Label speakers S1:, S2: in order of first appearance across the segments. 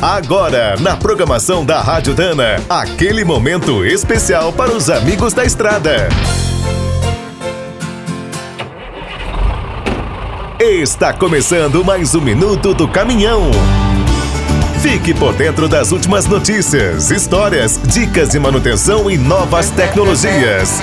S1: Agora, na programação da Rádio Dana, aquele momento especial para os amigos da estrada. Está começando mais um minuto do caminhão. Fique por dentro das últimas notícias, histórias, dicas de manutenção e novas tecnologias.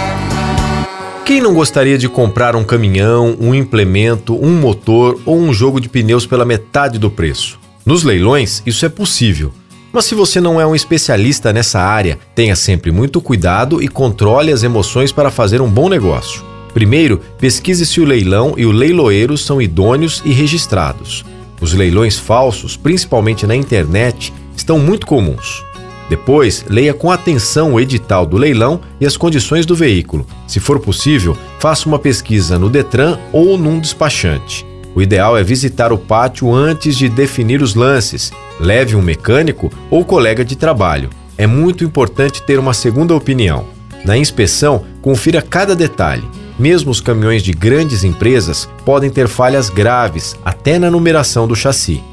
S2: Quem não gostaria de comprar um caminhão, um implemento, um motor ou um jogo de pneus pela metade do preço? Nos leilões, isso é possível. Mas se você não é um especialista nessa área, tenha sempre muito cuidado e controle as emoções para fazer um bom negócio. Primeiro, pesquise se o leilão e o leiloeiro são idôneos e registrados. Os leilões falsos, principalmente na internet, estão muito comuns. Depois, leia com atenção o edital do leilão e as condições do veículo. Se for possível, faça uma pesquisa no Detran ou num despachante. O ideal é visitar o pátio antes de definir os lances. Leve um mecânico ou colega de trabalho. É muito importante ter uma segunda opinião. Na inspeção, confira cada detalhe. Mesmo os caminhões de grandes empresas podem ter falhas graves, até na numeração do chassi.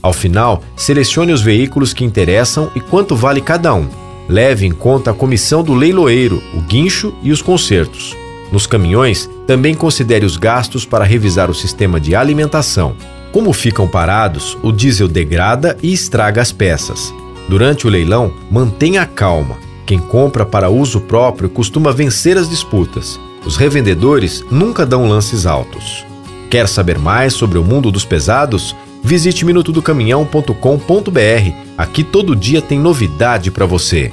S2: Ao final, selecione os veículos que interessam e quanto vale cada um. Leve em conta a comissão do leiloeiro, o guincho e os consertos. Nos caminhões, também considere os gastos para revisar o sistema de alimentação. Como ficam parados, o diesel degrada e estraga as peças. Durante o leilão, mantenha a calma. Quem compra para uso próprio costuma vencer as disputas. Os revendedores nunca dão lances altos. Quer saber mais sobre o mundo dos pesados? Visite minutodocaminhão.com.br. Aqui todo dia tem novidade para você.